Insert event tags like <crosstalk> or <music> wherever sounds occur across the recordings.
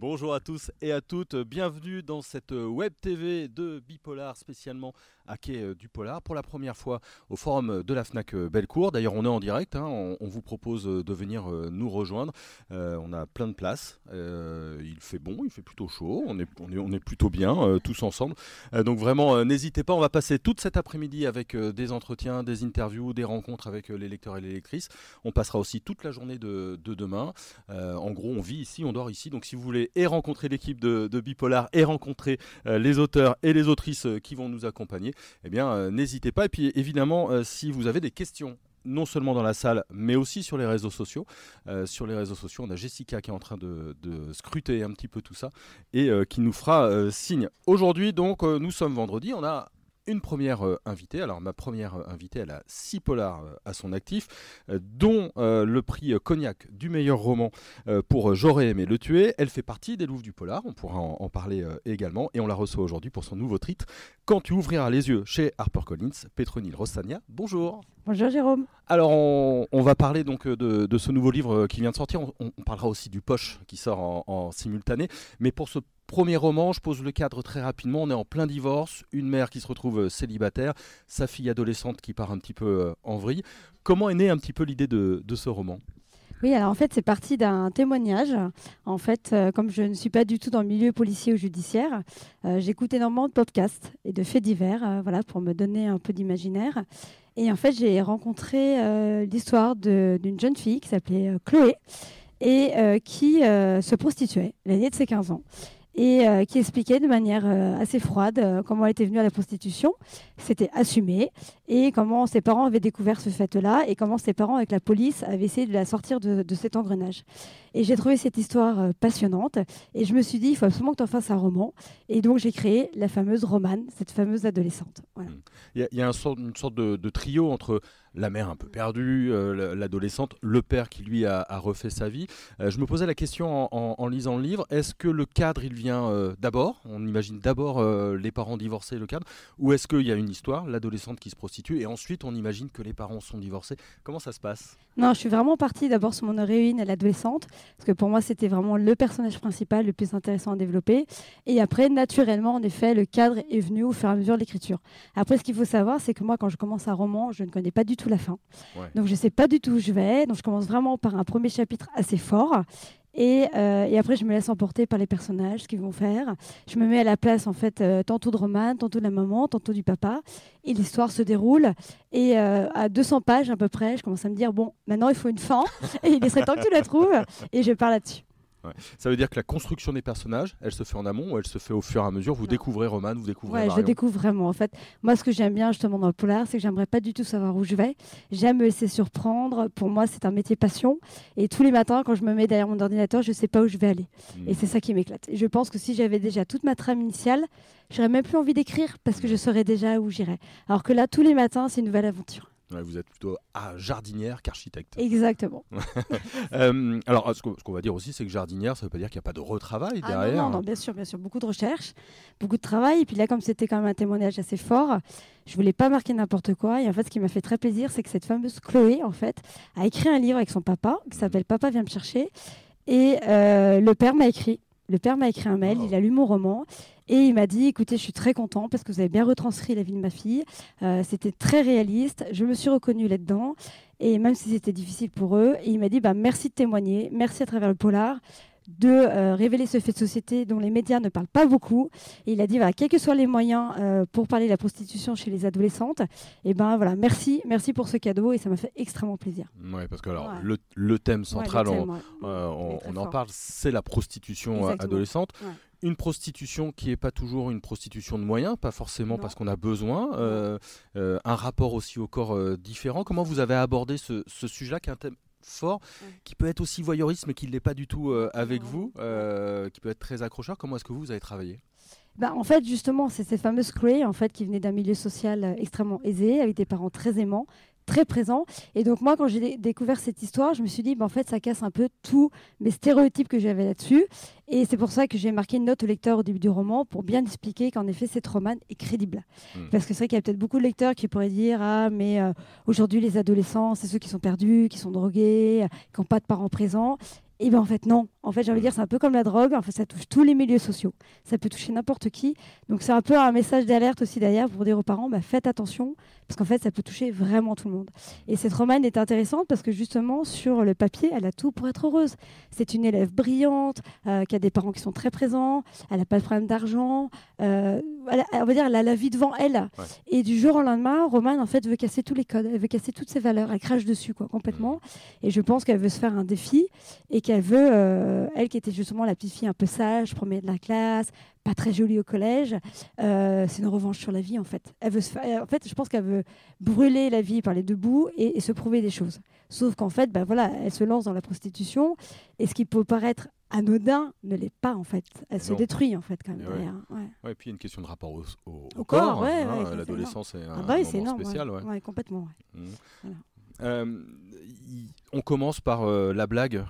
Bonjour à tous et à toutes, bienvenue dans cette web TV de Bipolar spécialement à Quai euh, du Polar pour la première fois au forum de la FNAC euh, Bellecour. D'ailleurs on est en direct, hein. on, vous propose euh, de venir nous rejoindre. on a plein de places, il fait bon, il fait plutôt chaud, on est, plutôt bien tous ensemble. donc vraiment n'hésitez pas, on va passer toute cet après-midi avec des entretiens, des interviews, des rencontres avec les lecteurs et les lectrices. On passera aussi toute la journée de, demain. en gros on vit ici, on dort ici, donc si vous voulez et rencontrer l'équipe de, Bipolar et rencontrer les auteurs et les autrices qui vont nous accompagner, eh bien, euh, n'hésitez pas. Et puis, évidemment, euh, si vous avez des questions non seulement dans la salle, mais aussi sur les réseaux sociaux. Euh, sur les réseaux sociaux, on a Jessica qui est en train de, scruter un petit peu tout ça et qui nous fera signe. Aujourd'hui, donc, nous sommes vendredi. On a une première euh, invitée. Alors ma première euh, invitée, elle a six polars euh, à son actif, dont le prix Cognac du meilleur roman pour J'aurais aimé le tuer. Elle fait partie des Louvres du polar, on pourra en, parler également, et on la reçoit aujourd'hui pour son nouveau titre, Quand tu ouvriras les yeux chez HarperCollins, Petronille Rossania. Bonjour. Bonjour Jérôme. Alors on, va parler donc de, ce nouveau livre qui vient de sortir. On, parlera aussi du Poche qui sort en, en simultané. Mais pour ce Premier roman, je pose le cadre très rapidement. On est en plein divorce, une mère qui se retrouve euh, célibataire, sa fille adolescente qui part un petit peu euh, en vrille. Comment est née un petit peu l'idée de, ce roman? Oui, alors en fait, c'est parti d'un témoignage. En fait, euh, comme je ne suis pas du tout dans le milieu policier ou judiciaire, j'écoute énormément de podcasts et de faits divers, voilà, pour me donner un peu d'imaginaire. Et en fait, j'ai rencontré l'histoire d'une jeune fille qui s'appelait Chloé et qui se prostituait l'année de ses 15 ans et euh, qui expliquait de manière euh, assez froide euh, comment elle était venue à la prostitution. C'était assumé et comment ses parents avaient découvert ce fait-là et comment ses parents, avec la police, avaient essayé de la sortir de, cet engrenage. Et j'ai trouvé cette histoire passionnante et je me suis dit, il faut absolument que tu en fasses un roman. Et donc j'ai créé la fameuse Romane, cette fameuse adolescente. Mmh. Il y a, une sorte de, trio entre la mère un peu perdue, l'adolescente, le père qui lui a, refait sa vie. je me posais la question en, en lisant le livre, est-ce que le cadre, il vient euh, d'abord? On imagine d'abord euh, les parents divorcés, le cadre? Ou est-ce qu'il y a une histoire, l'adolescente qui se prostitue, et ensuite on imagine que les parents sont divorcés Comment ça se passe? Non, je suis vraiment partie d'abord sur mon héroïne, l'adolescente, parce que pour moi c'était vraiment le personnage principal, le plus intéressant à développer. Et après, naturellement, en effet, le cadre est venu au fur et à mesure de l'écriture. Après, ce qu'il faut savoir, c'est que moi, quand je commence un roman, je ne connais pas du tout la fin. Donc je ne sais pas du tout où je vais. Donc je commence vraiment par un premier chapitre assez fort. Euh, et, après, je me laisse emporter par les personnages, ce qu'ils vont faire. Je me mets à la place, en fait, euh, tantôt de Roman, tantôt de la maman, tantôt du papa. Et l'histoire se déroule. Et euh, à 200 pages à peu près, je commence à me dire, bon, maintenant, il faut une fin. <laughs> et il serait temps que tu la trouves. Et je pars là-dessus. Ça veut dire que la construction des personnages, elle se fait en amont ou elle se fait au fur et à mesure? Vous découvrez Roman, vous découvrez Ouais, je découvre vraiment. En fait, moi, ce que j'aime bien justement dans le polar, c'est que j'aimerais pas du tout savoir où je vais. J'aime me laisser surprendre. Pour moi, c'est un métier passion. Et tous les matins, quand je me mets derrière mon ordinateur, je sais pas où je vais aller. Et hmm. c'est ça qui m'éclate. Et je pense que si j'avais déjà toute ma trame initiale, j'aurais même plus envie d'écrire parce que je saurais déjà où j'irais. Alors que là, tous les matins, c'est une nouvelle aventure vous êtes plutôt jardinière qu'architecte. Exactement. <laughs> Euh, alors, ce qu'on va dire aussi, c'est que jardinière, ça ne veut pas dire qu'il n'y a pas de retravail ah derrière. non, non, bien sûr, bien sûr. Beaucoup de recherche, beaucoup de travail. Et puis là, comme c'était quand même un témoignage assez fort, je voulais pas marquer n'importe quoi. Et en fait, ce qui m'a fait très plaisir, c'est que cette fameuse Chloé, en fait, a écrit un livre avec son papa qui s'appelle Papa vient me chercher. Et euh, le père m'a écrit. Le père m'a écrit un mail, il a lu mon roman et il m'a dit, écoutez, je suis très content parce que vous avez bien retranscrit la vie de ma fille. Euh, c'était très réaliste. Je me suis reconnue là-dedans. Et même si c'était difficile pour eux, et il m'a dit, bah, merci de témoigner, merci à travers le polar de euh, révéler ce fait de société dont les médias ne parlent pas beaucoup. Et il a dit, voilà, quels que soient les moyens euh, pour parler de la prostitution chez les adolescentes, et ben voilà, merci, merci pour ce cadeau et ça m'a fait extrêmement plaisir. Oui, parce que alors le, thème central, on, en parle, c'est la prostitution adolescente une prostitution qui n'est pas toujours une prostitution de moyens, pas forcément parce qu'on a besoin, euh, euh, un rapport aussi au corps euh, différent. Comment vous avez abordé ce, sujet-là, qui est un thème fort, qui peut être aussi voyeurisme, qui ne l'est pas du tout avec vous, qui peut être très accrocheur? Comment est-ce que vous, vous avez travaillé? Bah, en fait, justement, c'est ces fameuses Cray, en fait, qui venaient d'un milieu social extrêmement aisé, avec des parents très aimants, très présent. Et donc moi, quand j'ai découvert cette histoire, je me suis dit, bah, en fait, ça casse un peu tous mes stéréotypes que j'avais là-dessus. Et c'est pour ça que j'ai marqué une note au lecteur au début du roman pour bien expliquer qu'en effet, cette romane est crédible. Hmm. Parce que c'est vrai qu'il y a peut-être beaucoup de lecteurs qui pourraient dire, ah, mais euh, aujourd'hui, les adolescents, c'est ceux qui sont perdus, qui sont drogués, qui n'ont pas de parents présents. Et bien en fait non, En fait, j'ai envie de dire, c'est un peu comme la drogue. En fait, ça touche tous les milieux sociaux. Ça peut toucher n'importe qui. Donc, c'est un peu un message d'alerte aussi derrière pour dire aux parents, bah, faites attention, parce qu'en fait, ça peut toucher vraiment tout le monde. Et cette romane est intéressante parce que justement, sur le papier, elle a tout pour être heureuse. C'est une élève brillante, euh, qui a des parents qui sont très présents, elle n'a pas de problème d'argent, euh, on va dire, elle a la vie devant elle. Et du jour au lendemain, Romane, en fait, veut casser tous les codes, elle veut casser toutes ses valeurs, elle crache dessus, quoi, complètement. Mmh. Et je pense qu'elle veut se faire un défi et qu'elle veut, euh, elle qui était justement la petite fille un peu sage, première de la classe, pas très jolie au collège. Euh, c'est une revanche sur la vie, en fait. Elle veut se faire, en fait, je pense qu'elle veut brûler la vie par les deux bouts et, se prouver des choses. Sauf qu'en fait, ben voilà, elle se lance dans la prostitution et ce qui peut paraître anodin ne l'est pas en fait. Elle se détruit en fait quand même. Et, ouais. et puis il y a une question de rapport au, au, corps. Hein, l'adolescence est, un, ah bah moment spécial. Ouais. complètement. Mmh. Euh, on commence par euh, la blague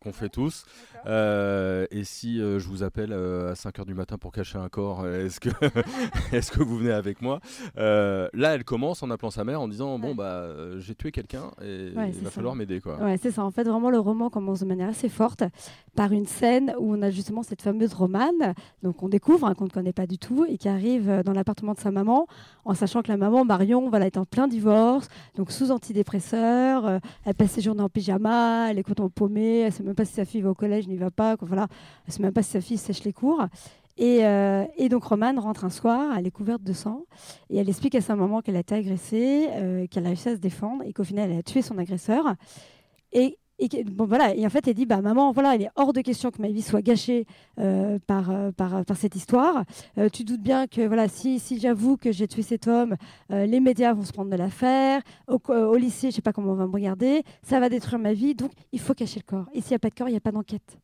qu'on fait tous. Euh, et si euh, je vous appelle euh, à 5h du matin pour cacher un corps, est-ce que, <laughs> <laughs> est que vous venez avec moi? Là, elle commence en appelant sa mère en disant Bon, bah, j'ai tué quelqu'un et il va falloir m'aider. quoi. Ouais, c'est ça. En fait, vraiment, le roman commence de manière assez forte par une scène où on a justement cette fameuse romane, donc on découvre, hein, qu'on ne connaît pas du tout, et qui arrive dans l'appartement de sa maman, en sachant que la maman, Marion, voilà, est en plein divorce, donc sous antidépresseur, elle passe ses journées en pyjama, elle est coton paumée, elle sait même pas si sa fille va au collège, n'y va pas. Quoi, voilà, sait même pas si sa fille sèche les cours. Et, euh, et, donc Romane rentre un soir, elle est couverte de sang, et elle explique à sa maman qu'elle a été agressée, euh, qu'elle a réussi à se défendre, et qu'au final elle a tué son agresseur. Et et, voilà, et en fait, elle dit bah, Maman, voilà, il est hors de question que ma vie soit gâchée euh, par, euh, par, par, cette histoire. Euh, tu doutes bien que voilà, si, si j'avoue que j'ai tué cet homme, les médias vont se prendre de l'affaire. Au, lycée, je ne sais pas comment on va me regarder. Ça va détruire ma vie. Donc, il faut cacher le corps. Et s'il n'y a pas de corps, il n'y a pas d'enquête.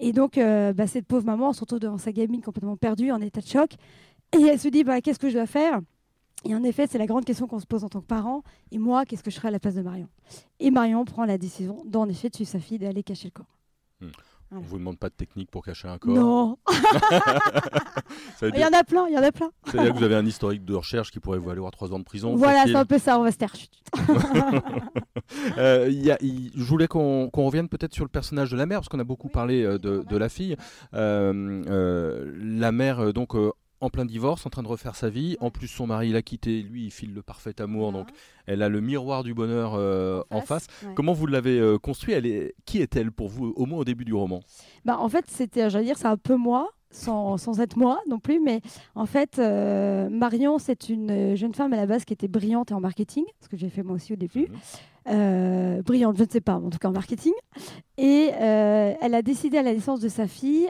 Et donc, bah, cette pauvre maman, surtout devant sa gamine complètement perdue, en état de choc, et elle se dit bah, Qu'est-ce que je dois faire? Et en effet, c'est la grande question qu'on se pose en tant que parent. Et moi, qu'est-ce que je ferais à la place de Marion? Et Marion prend la décision, d'en effet, de suivre sa fille, d'aller cacher le corps. Hmm. On ne vous demande pas de technique pour cacher un corps? Non <laughs> <laughs> Il y en a plein, il y en a plein. C'est-à-dire que vous avez un historique de recherche qui pourrait vous aller voir trois ans de prison Voilà, c'est un peu ça, on va se taire. <laughs> euh, je voulais qu'on revienne peut-être sur le personnage de la mère, parce qu'on a beaucoup parlé euh, de, de, la fille. Euh, euh, la mère, donc en plein divorce, en train de refaire sa vie. En plus, son mari l'a quitté. Lui, il file le parfait amour. Donc, elle a le miroir du bonheur euh, en face. Comment vous l'avez euh, construit? Elle est... Qui est-elle pour vous, au moins au début du roman? Bah, En fait, c'était, j'allais dire, c'est un peu moi. Sans, sans, être moi non plus, mais en fait, euh, Marion, c'est une jeune femme à la base qui était brillante en marketing, ce que j'ai fait moi aussi au début. Mhm. brillante, je ne sais pas, en tout cas en marketing. Et elle a décidé à la naissance de sa fille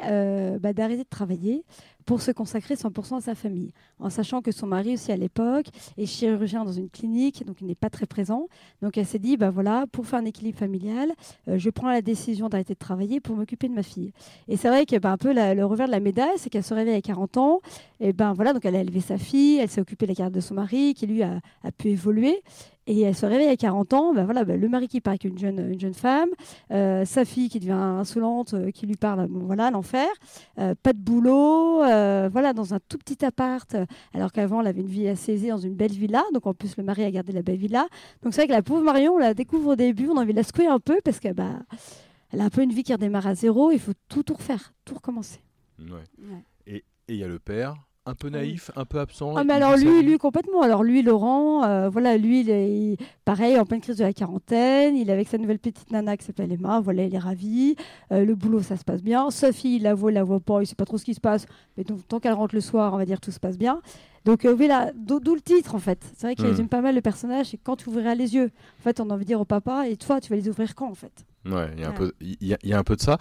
bah, d'arrêter de travailler pour se consacrer 100% à sa famille, en sachant que son mari aussi à l'époque est chirurgien dans une clinique, donc il n'est pas très présent. Donc elle s'est dit, bah voilà, pour faire un équilibre familial, euh, je prends la décision d'arrêter de travailler pour m'occuper de ma fille. Et c'est vrai que bah, un peu le revers de la médaille, c'est qu'elle se réveille à 40 ans, et ben voilà, donc elle a élevé sa fille, elle s'est occupée de la carrière de son mari, qui lui a, pu évoluer. Et elle se réveille à 40 ans, ben voilà, ben le mari qui part avec une jeune, une jeune femme, euh, sa fille qui devient insolente, euh, qui lui parle, voilà, l'enfer, pas de boulot, voilà, dans un tout petit appart, alors qu'avant elle avait une vie assez aisée dans une belle villa, donc en plus le mari a gardé la belle villa. Donc c'est vrai que la pauvre Marion, on la découvre au début, on a envie de la secouer un peu parce qu'elle bah, elle a un peu une vie qui redémarre à zéro, il faut tout, tout refaire, tout recommencer. Et il y a le père un peu naïf, un peu absent. Ah, mais alors lui, lui complètement. Alors lui, Laurent, euh, voilà, lui, il est pareil, en pleine crise de la quarantaine. Il est avec sa nouvelle petite nana qui s'appelle Emma. Voilà, il est ravi. Euh, le boulot, ça se passe bien. Sophie, il la voit, il la voit pas. Il sait pas trop ce qui se passe. Mais donc, tant qu'elle rentre le soir, on va dire tout se passe bien. Donc euh, voilà, d'où le titre en fait. C'est vrai qu'il hmm. résume pas mal le personnage. C'est quand tu ouvriras les yeux. En fait, on a envie de dire au papa, et toi, tu vas les ouvrir quand en fait? Ouais, il y, a un peu, y, y a un peu de ça.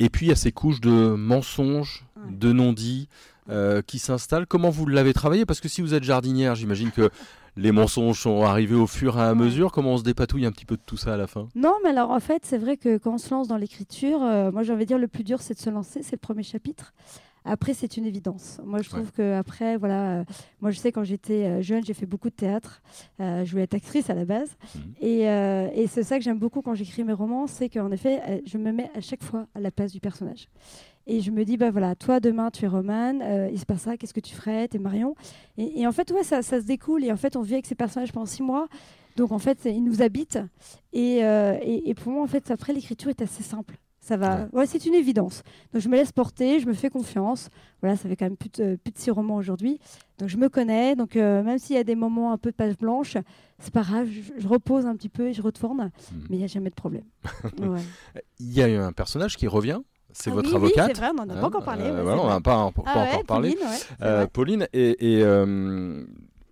Et puis il y a ces couches de mensonges, de non-dits. Euh, qui s'installe. Comment vous l'avez travaillé? Parce que si vous êtes jardinière, j'imagine que <laughs> les mensonges sont arrivés au fur et à mesure. Comment on se dépatouille un petit peu de tout ça à la fin? Non, mais alors en fait, c'est vrai que quand on se lance dans l'écriture, euh, moi j'ai envie de dire le plus dur, c'est de se lancer, c'est le premier chapitre. Après, c'est une évidence. Moi, je trouve que après, voilà, euh, moi, je sais quand j'étais jeune, j'ai fait beaucoup de théâtre. je voulais être actrice à la base, mmh. et, et c'est ça que j'aime beaucoup quand j'écris mes romans, c'est qu'en effet, je me mets à chaque fois à la place du personnage. Et je me dis, bah voilà, toi demain tu es Romane, euh, il se passe ça, qu'est-ce que tu ferais, t'es Marion. Et, en fait, ouais, ça, ça, se découle. Et en fait, on vit avec ces personnages pendant six mois. Donc en fait, ils nous habitent. Et, euh, et, pour moi, en fait, après, l'écriture est assez simple. Ça va. Ouais. c'est une évidence. Donc je me laisse porter, je me fais confiance. Voilà, ça fait quand même plus de, plus de six romans aujourd'hui. Donc je me connais. Donc euh, même s'il y a des moments un peu de page blanche, c'est pas grave. Je, repose un petit peu et je retourne. Hmm. Mais il n'y a jamais de problème. <laughs> Il y a un personnage qui revient c'est ah votre avocate. Oui, c'est vrai, on n'en a pas encore parlé. Euh, on n'en a pas, pas ah encore parlé. Pauline, et, et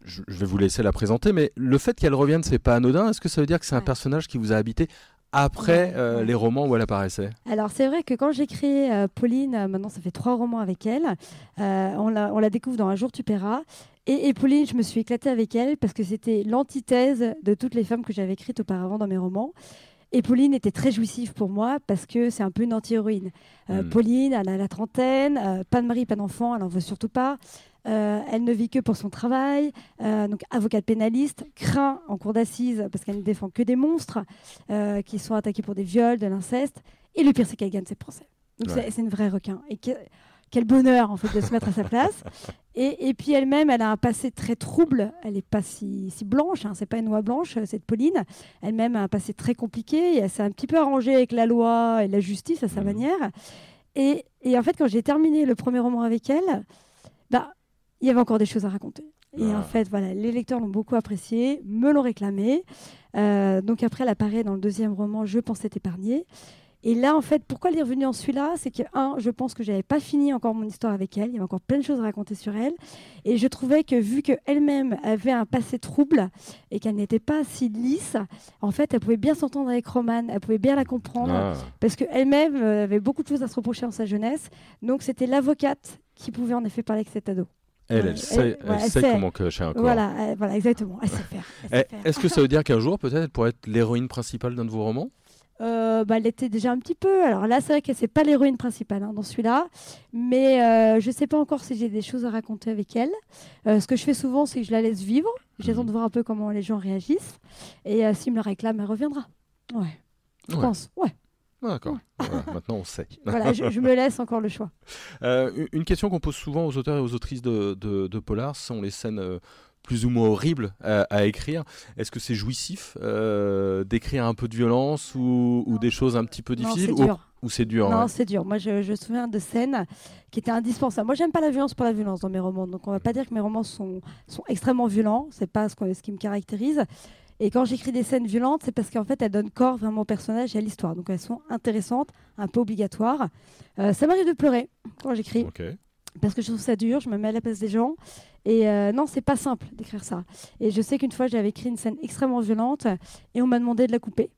je, vais vous laisser la présenter, mais le fait qu'elle revienne, c'est pas anodin. Est-ce que ça veut dire que c'est un personnage qui vous a habité après euh, les romans où elle apparaissait Alors c'est vrai que quand j'ai créé euh, Pauline, euh, maintenant ça fait trois romans avec elle, on, la, on, la, découvre dans Un jour tu paieras. Et, et, Pauline, je me suis éclatée avec elle parce que c'était l'antithèse de toutes les femmes que j'avais écrites auparavant dans mes romans. Et Pauline était très jouissive pour moi parce que c'est un peu une anti-héroïne. Hmm. Pauline, elle a la trentaine, pas de mari, pas d'enfant, elle n'en veut surtout pas. Euh, elle ne vit que pour son travail, euh, donc avocate pénaliste, craint en cour d'assises parce qu'elle ne défend que des monstres euh, qui sont attaqués pour des viols, de l'inceste. Et le pire, c'est qu'elle gagne ses procès. Donc c'est une vraie requin. Et quel bonheur en fait de se mettre à sa place. <laughs> Et, puis elle-même, elle a un passé très trouble. Elle n'est pas si, blanche, hein. c'est pas une noix blanche, cette Pauline. Elle-même a un passé très compliqué. Et elle s'est un petit peu arrangée avec la loi et la justice à sa mmh. manière. Et, et, en fait, quand j'ai terminé le premier roman avec elle, bah, il y avait encore des choses à raconter. Et en ah. fait, voilà, les lecteurs l'ont beaucoup apprécié, me l'ont réclamé. Euh, donc après, elle apparaît dans le deuxième roman, Je pensais t'épargner. Et là, en fait, pourquoi elle est revenue en celui-là? C'est que, un, je pense que j'avais pas fini encore mon histoire avec elle. Il y avait encore plein de choses à raconter sur elle. Et je trouvais que, vu qu'elle-même avait un passé trouble et qu'elle n'était pas si lisse, en fait, elle pouvait bien s'entendre avec Romane. Elle pouvait bien la comprendre. Ah. Parce qu'elle-même euh, avait beaucoup de choses à se reprocher en sa jeunesse. Donc, c'était l'avocate qui pouvait en effet parler avec cet ado. Elle, elle, sait, comment cacher un corps. Voilà, voilà exactement. Elle sait <laughs> faire. Eh, est-ce que ça veut dire qu'un jour, peut-être, elle pourrait être l'héroïne principale d'un de vos romans? Euh, bah, elle l'était déjà un petit peu. Alors là, c'est vrai qu'elle n'est pas l'héroïne principale hein, dans celui-là, mais euh, je ne sais pas encore si j'ai des choses à raconter avec elle. Euh, ce que je fais souvent, c'est que je la laisse vivre. J'attends mhm. de voir un peu comment les gens réagissent. Et s'il me le réclame, elle reviendra. Ouais. Je pense. Ouais. Ah, d'accord. maintenant, on sait. <laughs> voilà, je, me laisse encore le choix. Euh, une question qu'on pose souvent aux auteurs et aux autrices de, de, Polar sont les scènes euh, plus ou moins horribles à, écrire. Est-ce que c'est jouissif euh, d'écrire un peu de violence ou, des choses un petit peu difficiles ou, c'est dur Non, c'est dur. Moi, je, je, me souviens de scènes qui étaient indispensables. Moi, j'aime pas la violence pour la violence dans mes romans. Donc, on va pas dire que mes romans sont, sont extrêmement violents. C'est pas ce, ce qui me caractérise. Et quand j'écris des scènes violentes, c'est parce qu'en fait, elles donnent corps vraiment au personnage et à l'histoire. Donc elles sont intéressantes, un peu obligatoires. Euh, ça m'arrive de pleurer quand j'écris. Parce que je trouve ça dur, je me mets à la place des gens. Et euh, non, c'est pas simple d'écrire ça. Et je sais qu'une fois, j'avais écrit une scène extrêmement violente et on m'a demandé de la couper.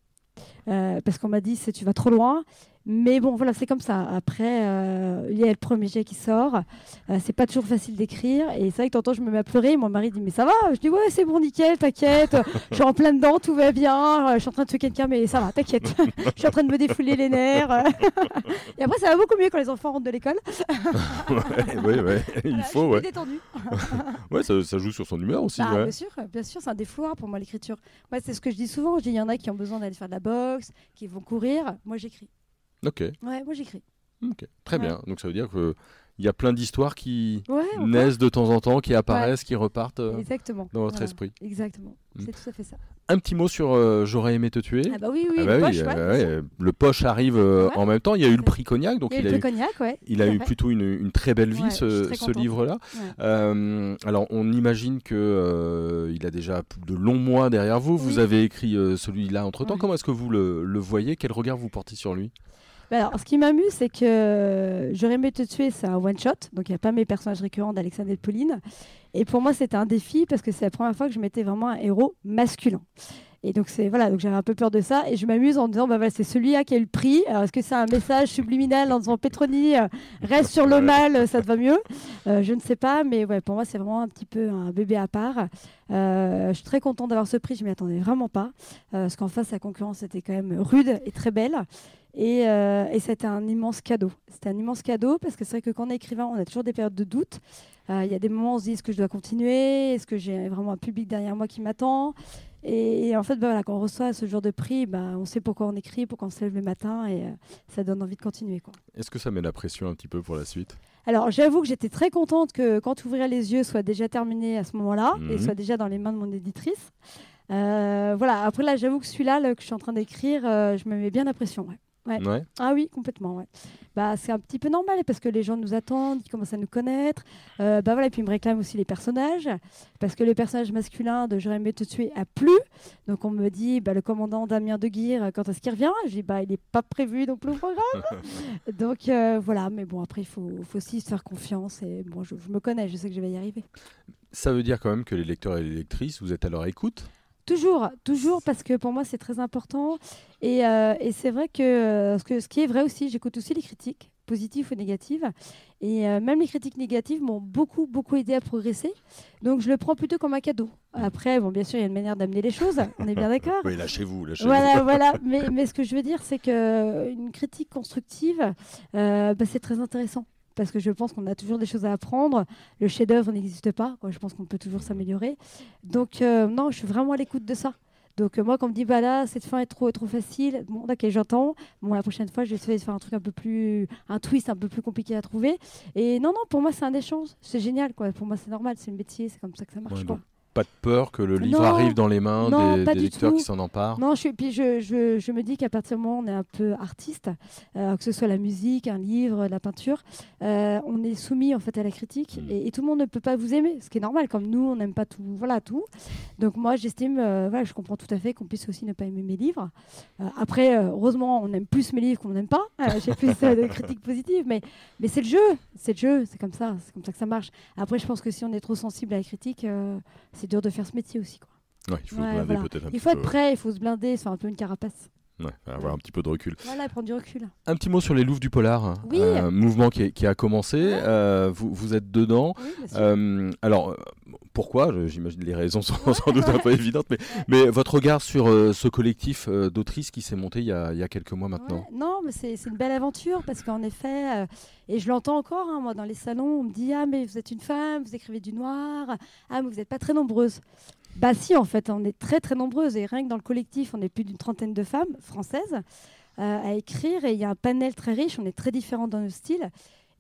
Euh, parce qu'on m'a dit, tu vas trop loin. Mais bon, voilà, c'est comme ça. Après, euh, il y a le premier jet qui sort. Euh, c'est pas toujours facile d'écrire. Et c'est vrai que tantôt, je me mets à pleurer. Mon mari dit, mais ça va? Je dis, ouais, c'est bon, nickel, t'inquiète. <laughs> je suis en plein dedans, tout va bien. Je suis en train de tuer quelqu'un, mais ça va, t'inquiète. <laughs> <laughs> je suis en train de me défouler les nerfs. et après, ça va beaucoup mieux quand les enfants rentrent de l'école. oui, ouais, il faut, ouais. détendu. ouais, ça, ça, joue sur son humeur aussi. Bah, bien sûr, bien sûr, c'est un défouloir pour moi, l'écriture. Moi, c'est ce que je dis souvent. Je dis, il y en a qui ont besoin d'aller faire de la boxe, qui vont courir. Moi, j'écris. Ok. Ouais, moi j'écris. Ok, très bien. Donc ça veut dire que il y a plein d'histoires qui naissent de temps en temps, qui apparaissent, qui repartent euh, Exactement. dans votre esprit. Exactement, mm. c'est tout à fait ça. Un petit mot sur euh, J'aurais aimé te tuer. Ah bah oui, oui, ah bah le, poche, euh, le poche arrive en même temps. Il y a eu le prix Cognac, donc il, a, eu, Cognac, il a eu plutôt une, une, très belle vie ce, ce livre-là. alors on imagine que il a déjà de longs mois derrière vous. Vous avez écrit celui-là entre temps. Comment est-ce que vous le, le voyez? Quel regard vous portez sur lui? Alors, ce qui m'amuse, c'est que J'aurais aimé te tuer, c'est un one-shot. Donc, il n'y a pas mes personnages récurrents d'Alexandre et de Pauline. Et pour moi, c'était un défi parce que c'est la première fois que je mettais vraiment un héros masculin. Et donc c'est voilà, donc j'avais un peu peur de ça et je m'amuse en disant bah c'est celui-là qui a eu le prix. Alors est-ce que c'est un message subliminal en disant Petroni euh, reste sur le mal, ça te va mieux? Euh, Je ne sais pas, mais ouais pour moi c'est vraiment un petit peu un bébé à part. Euh, je suis très contente d'avoir ce prix, je m'y attendais vraiment pas parce qu'en face la concurrence était quand même rude et très belle. Et, et c'était un immense cadeau. C'était un immense cadeau parce que c'est vrai que quand on est écrivain, on a toujours des périodes de doute. Il y a des moments où on se dit est-ce que je dois continuer? Est-ce que j'ai vraiment un public derrière moi qui m'attend? Et, en fait, bah, voilà, quand on reçoit ce genre de prix, bah, on sait pourquoi on écrit, pourquoi on se lève le matin et euh, ça donne envie de continuer. Est-ce que ça met la pression un petit peu pour la suite? Alors, j'avoue que j'étais très contente que quand ouvrir les yeux soit déjà terminé à ce moment-là et mhm. soit déjà dans les mains de mon éditrice. Euh, voilà, après là, j'avoue que celui-là que je suis en train d'écrire, euh, je me mets bien la pression. Ouais. Ah oui, complètement. Ouais. Bah, c'est un petit peu normal parce que les gens nous attendent, ils commencent à nous connaître. Euh, bah voilà, et puis ils me réclament aussi les personnages parce que le personnage masculin de J'aurais aimé te tuer a plu. Donc on me dit bah, le commandant Damien de Guire, quand est-ce qu'il revient? Je dis bah il n'est pas prévu donc le programme. <laughs> donc euh, voilà, mais bon après il faut, faut, aussi se faire confiance et bon je, je me connais, je sais que je vais y arriver. Ça veut dire quand même que les lecteurs et les lectrices, vous êtes à leur écoute? Toujours, toujours, parce que pour moi c'est très important. Et, euh, c'est vrai que, euh, ce que ce qui est vrai aussi, j'écoute aussi les critiques, positives ou négatives. Et euh, même les critiques négatives m'ont beaucoup, beaucoup aidé à progresser. Donc je le prends plutôt comme un cadeau. Après, bon, bien sûr, il y a une manière d'amener les choses, on est bien d'accord. <laughs> oui, lâchez-vous, lâchez-vous. Voilà, voilà. Mais, mais, ce que je veux dire, c'est qu'une critique constructive, bah, c'est très intéressant parce que je pense qu'on a toujours des choses à apprendre. Le chef-d'œuvre n'existe pas. Quoi. Je pense qu'on peut toujours s'améliorer. Donc, euh, non, je suis vraiment à l'écoute de ça. Donc, euh, moi, quand on me dit, bah là, cette fin est trop, trop facile, bon, d'accord, j'entends. Bon, la prochaine fois, je vais essayer de faire un truc un peu plus. un twist un peu plus compliqué à trouver. Et non, non, pour moi, c'est un échange. C'est génial, quoi. Pour moi, c'est normal. C'est un métier. C'est comme ça que ça marche, quoi pas de peur que le livre arrive dans les mains des, lecteurs qui s'en emparent Non, je, puis je, je, je, me dis qu'à partir du moment où on est un peu artiste, euh, que ce soit la musique, un livre, la peinture, euh, on est soumis en fait à la critique hmm. et, tout le monde ne peut pas vous aimer, ce qui est normal. Comme nous, on n'aime pas tout, voilà tout. Donc moi, j'estime, euh, voilà, je comprends tout à fait qu'on puisse aussi ne pas aimer mes livres. après, heureusement, on aime plus mes livres qu'on n'aime pas. J'ai plus de critiques positives, mais mais c'est le jeu, c'est le jeu, c'est comme ça, c'est comme ça que ça marche. Après, je pense que si on est trop sensible à la critique, c'est dur de faire ce métier aussi. Quoi. il faut, peut-être il faut être prêt, il faut se blinder, c'est un peu une carapace. Ouais, avoir un petit peu de recul. Voilà, prendre du recul. Un petit mot sur les Louves du Polar, oui. un mouvement qui, qui a commencé. Euh, vous, vous, êtes dedans. euh, alors, pourquoi? J'imagine les raisons sont sans doute un peu évidentes, mais, mais votre regard sur euh, ce collectif euh, d'autrices qui s'est monté il y, a, il y, a, quelques mois maintenant? Non, mais c'est une belle aventure parce qu'en effet, et je l'entends encore, hein, moi, dans les salons, on me dit Ah, mais vous êtes une femme, vous écrivez du noir, ah, mais vous n'êtes pas très nombreuses. Bah si, en fait, on est très très nombreuses et rien que dans le collectif, on est plus d'une trentaine de femmes françaises euh, à écrire et il y a un panel très riche, on est très différents dans nos styles.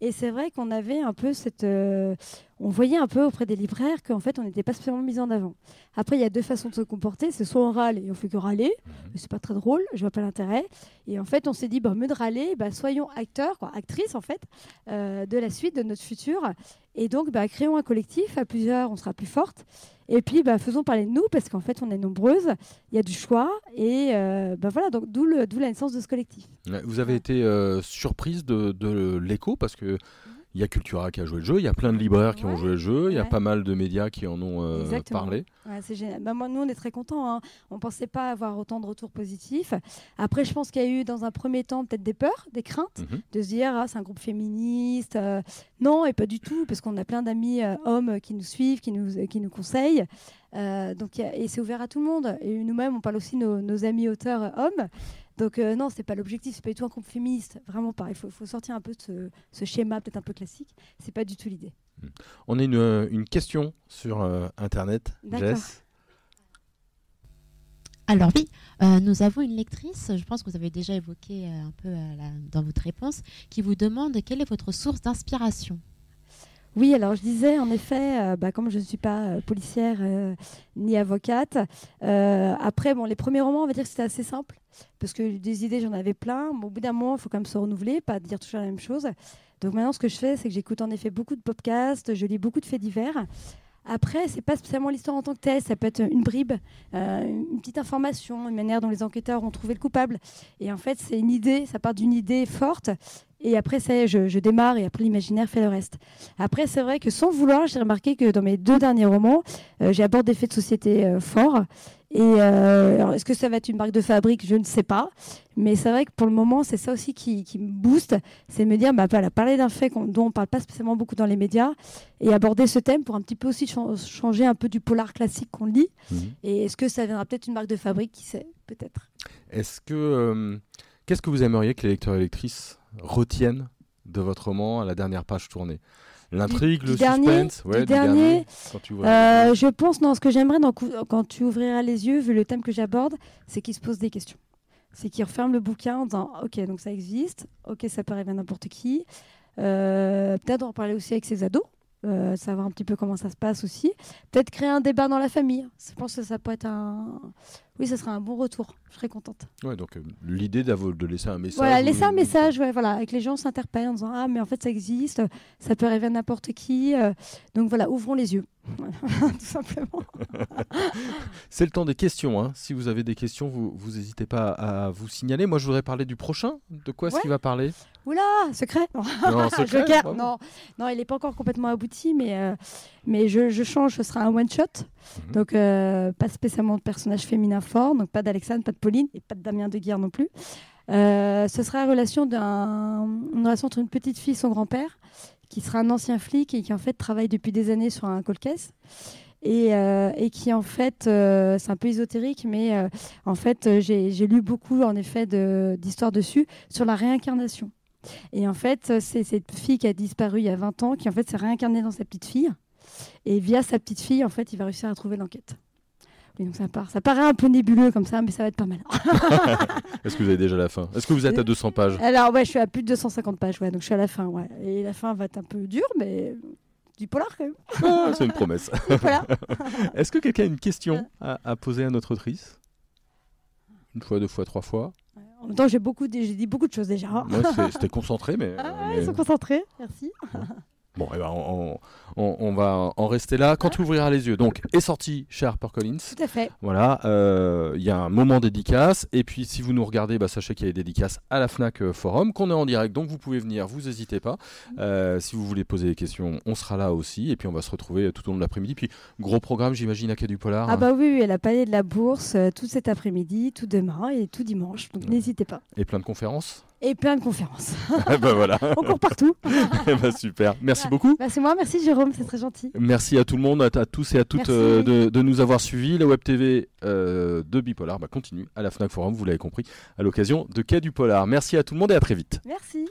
Et c'est vrai qu'on avait un peu cette. Euh, on voyait un peu auprès des libraires qu'en fait, on n'était pas spécialement mis en avant. Après, il y a deux façons de se comporter c'est soit on râle et on fait que râler, mhm. mais c'est pas très drôle, je vois pas l'intérêt. Et en fait, on s'est dit, bah, mieux de râler, bah, soyons acteurs, quoi, actrices en fait, euh, de la suite, de notre futur. Et donc, bah, créons un collectif, à plusieurs, on sera plus forte. Et puis, bah, faisons parler de nous, parce qu'en fait, on est nombreuses, il y a du choix, et euh, bah, voilà, donc d'où la naissance de ce collectif. Vous avez été euh, surprise de, de l'écho, parce que il y a Cultura qui a joué le jeu, il y a plein de libraires qui ont joué le jeu, il y a pas mal de médias qui en ont euh, parlé. c'est génial. Bah, moi, nous, on est très contents. Hein. On ne pensait pas avoir autant de retours positifs. Après, je pense qu'il y a eu, dans un premier temps, peut-être des peurs, des craintes, mhm. de se dire, ah, c'est un groupe féministe. Euh. non, et pas du tout, parce qu'on a plein d'amis euh, hommes qui nous suivent, qui nous, qui nous conseillent. donc, et c'est ouvert à tout le monde. Et nous-mêmes, on parle aussi de nos, nos amis auteurs hommes. Donc euh, non, c'est pas l'objectif, c'est pas du tout un groupe féministe, vraiment pas. Il faut, sortir un peu de ce, schéma peut-être un peu classique. C'est pas du tout l'idée. Hmm. On a une, euh, une question sur euh, Internet, Jess. Alors oui, nous avons une lectrice, je pense que vous avez déjà évoqué un peu dans votre réponse, qui vous demande quelle est votre source d'inspiration. Oui, alors je disais en effet, euh, bah, comme je ne suis pas euh, policière euh, ni avocate, après, bon, les premiers romans, on va dire que c'était assez simple, parce que des idées, j'en avais plein. Mais au bout d'un moment, il faut quand même se renouveler, pas dire toujours la même chose. Donc maintenant, ce que je fais, c'est que j'écoute en effet beaucoup de podcasts, je lis beaucoup de faits divers. Après, c'est pas spécialement l'histoire en tant que telle, ça peut être une bribe, une petite information, une manière dont les enquêteurs ont trouvé le coupable. Et en fait, c'est une idée, ça part d'une idée forte et après, ça je, je, démarre et après l'imaginaire fait le reste. Après, c'est vrai que sans vouloir, j'ai remarqué que dans mes deux derniers romans, euh, j'ai abordé des faits de société euh, forts. Et euh, est-ce que ça va être une marque de fabrique? Je ne sais pas. Mais c'est vrai que pour le moment, c'est ça aussi qui, qui me booste. C'est de me dire, bah, voilà, parler d'un fait dont on ne parle pas spécialement beaucoup dans les médias et aborder ce thème pour un petit peu aussi changer un peu du polar classique qu'on lit. Mhm. Et est-ce que ça viendra peut-être une marque de fabrique? Qui sait? Peut-être. Est-ce que. Qu'est-ce que vous aimeriez que les lecteurs et lectrices retiennent de votre roman à la dernière page tournée? L'intrigue, le suspense ouais, du dernier, euh, Je pense, non, ce que j'aimerais quand tu ouvriras les yeux, vu le thème que j'aborde, c'est qu'il se pose des questions. C'est qu'il referme le bouquin en disant Ok, donc ça existe, ok, ça peut arriver à n'importe qui. Euh, peut-être en parler aussi avec ses ados, euh, savoir un petit peu comment ça se passe aussi. Peut-être créer un débat dans la famille. Je pense que ça peut être un. Oui, ce sera un bon retour. Je serais contente. Ouais, donc euh, l'idée de laisser un message. Voilà, ou- laisser un message, ouais, voilà, avec les gens s'interpellent en disant ah mais en fait ça existe, ça peut arriver à n'importe qui, euh, donc voilà, ouvrons les yeux, Voilà, <laughs> tout simplement. <laughs> C'est le temps des questions. hein. Si vous avez des questions, vous vous n'hésitez pas à vous signaler. Moi, je voudrais parler du prochain. De quoi est-ce qu'il va parler? Oula, secret. Non. <laughs> Non, secret, Joker, non, non, il n'est pas encore complètement abouti, mais, euh, mais je, je change, ce sera un one shot, Mhm. donc euh, pas spécialement de personnage féminin fort, donc pas d'Alexandre, pas de Pauline et pas de Damien de Guerre non plus. Euh, ce sera la relation d'un, une relation entre une petite fille et son grand-père, qui sera un ancien flic et qui en fait travaille depuis des années sur un cold case. Et, euh, et qui en fait, euh, c'est un peu ésotérique, mais euh, en fait, j'ai lu beaucoup en effet d'histoires dessus sur la réincarnation. Et en fait, c'est cette fille qui a disparu il y a 20 ans, qui en fait s'est réincarnée dans sa petite fille. Et via sa petite fille, en fait, il va réussir à trouver l'enquête. Donc ça, part, ça paraît un peu nébuleux comme ça, mais ça va être pas mal. <laughs> Est-ce que vous avez déjà la fin? Est-ce que vous êtes à 200 pages? Alors, ouais, je suis à plus de 250 pages, ouais, donc je suis à la fin, ouais. Et la fin va être un peu dure, mais du polar quand même. Ah, C'est une promesse. <laughs> <laughs> Est-ce que quelqu'un a une question à, à poser à notre autrice? Une fois, deux fois, trois fois En même temps, j'ai beaucoup, dit- dit beaucoup de choses déjà. Moi, c'est- c'était concentré, mais. Ah, euh, ouais, mais- Ils sont concentrés, merci. Bon, eh ben, on, on- on va en rester là. Quand tu ouvriras les yeux, donc, est sorti chez HarperCollins. Tout à fait. Voilà, euh, il y a un moment dédicace. Et puis, si vous nous regardez, bah, sachez qu'il y a des dédicaces à la Fnac euh, Forum, qu'on est en direct. Donc, vous pouvez venir, vous n'hésitez pas. Euh, si vous voulez poser des questions, on sera là aussi. Et puis, on va se retrouver tout au long de l'après-midi. Puis, gros programme, j'imagine, à Quai du Polar. Ah bah oui, oui, elle a palais de la bourse euh, tout cet après-midi, tout demain et tout dimanche. Donc n'hésitez pas. Et plein de conférences. Et plein de conférences. <laughs> Eh ben voilà, On court partout. <laughs> Eh ben, super. Merci Ouais. beaucoup. Bah, c'est moi, merci Jérôme, c'est très gentil. Merci à tout le monde, à, à tous et à toutes euh, de, de nous avoir suivis. La Web TV euh, de Bipolar bah, continue à la Fnac Forum, vous l'avez compris, à l'occasion de Quai du Polar. Merci à tout le monde et à très vite. Merci.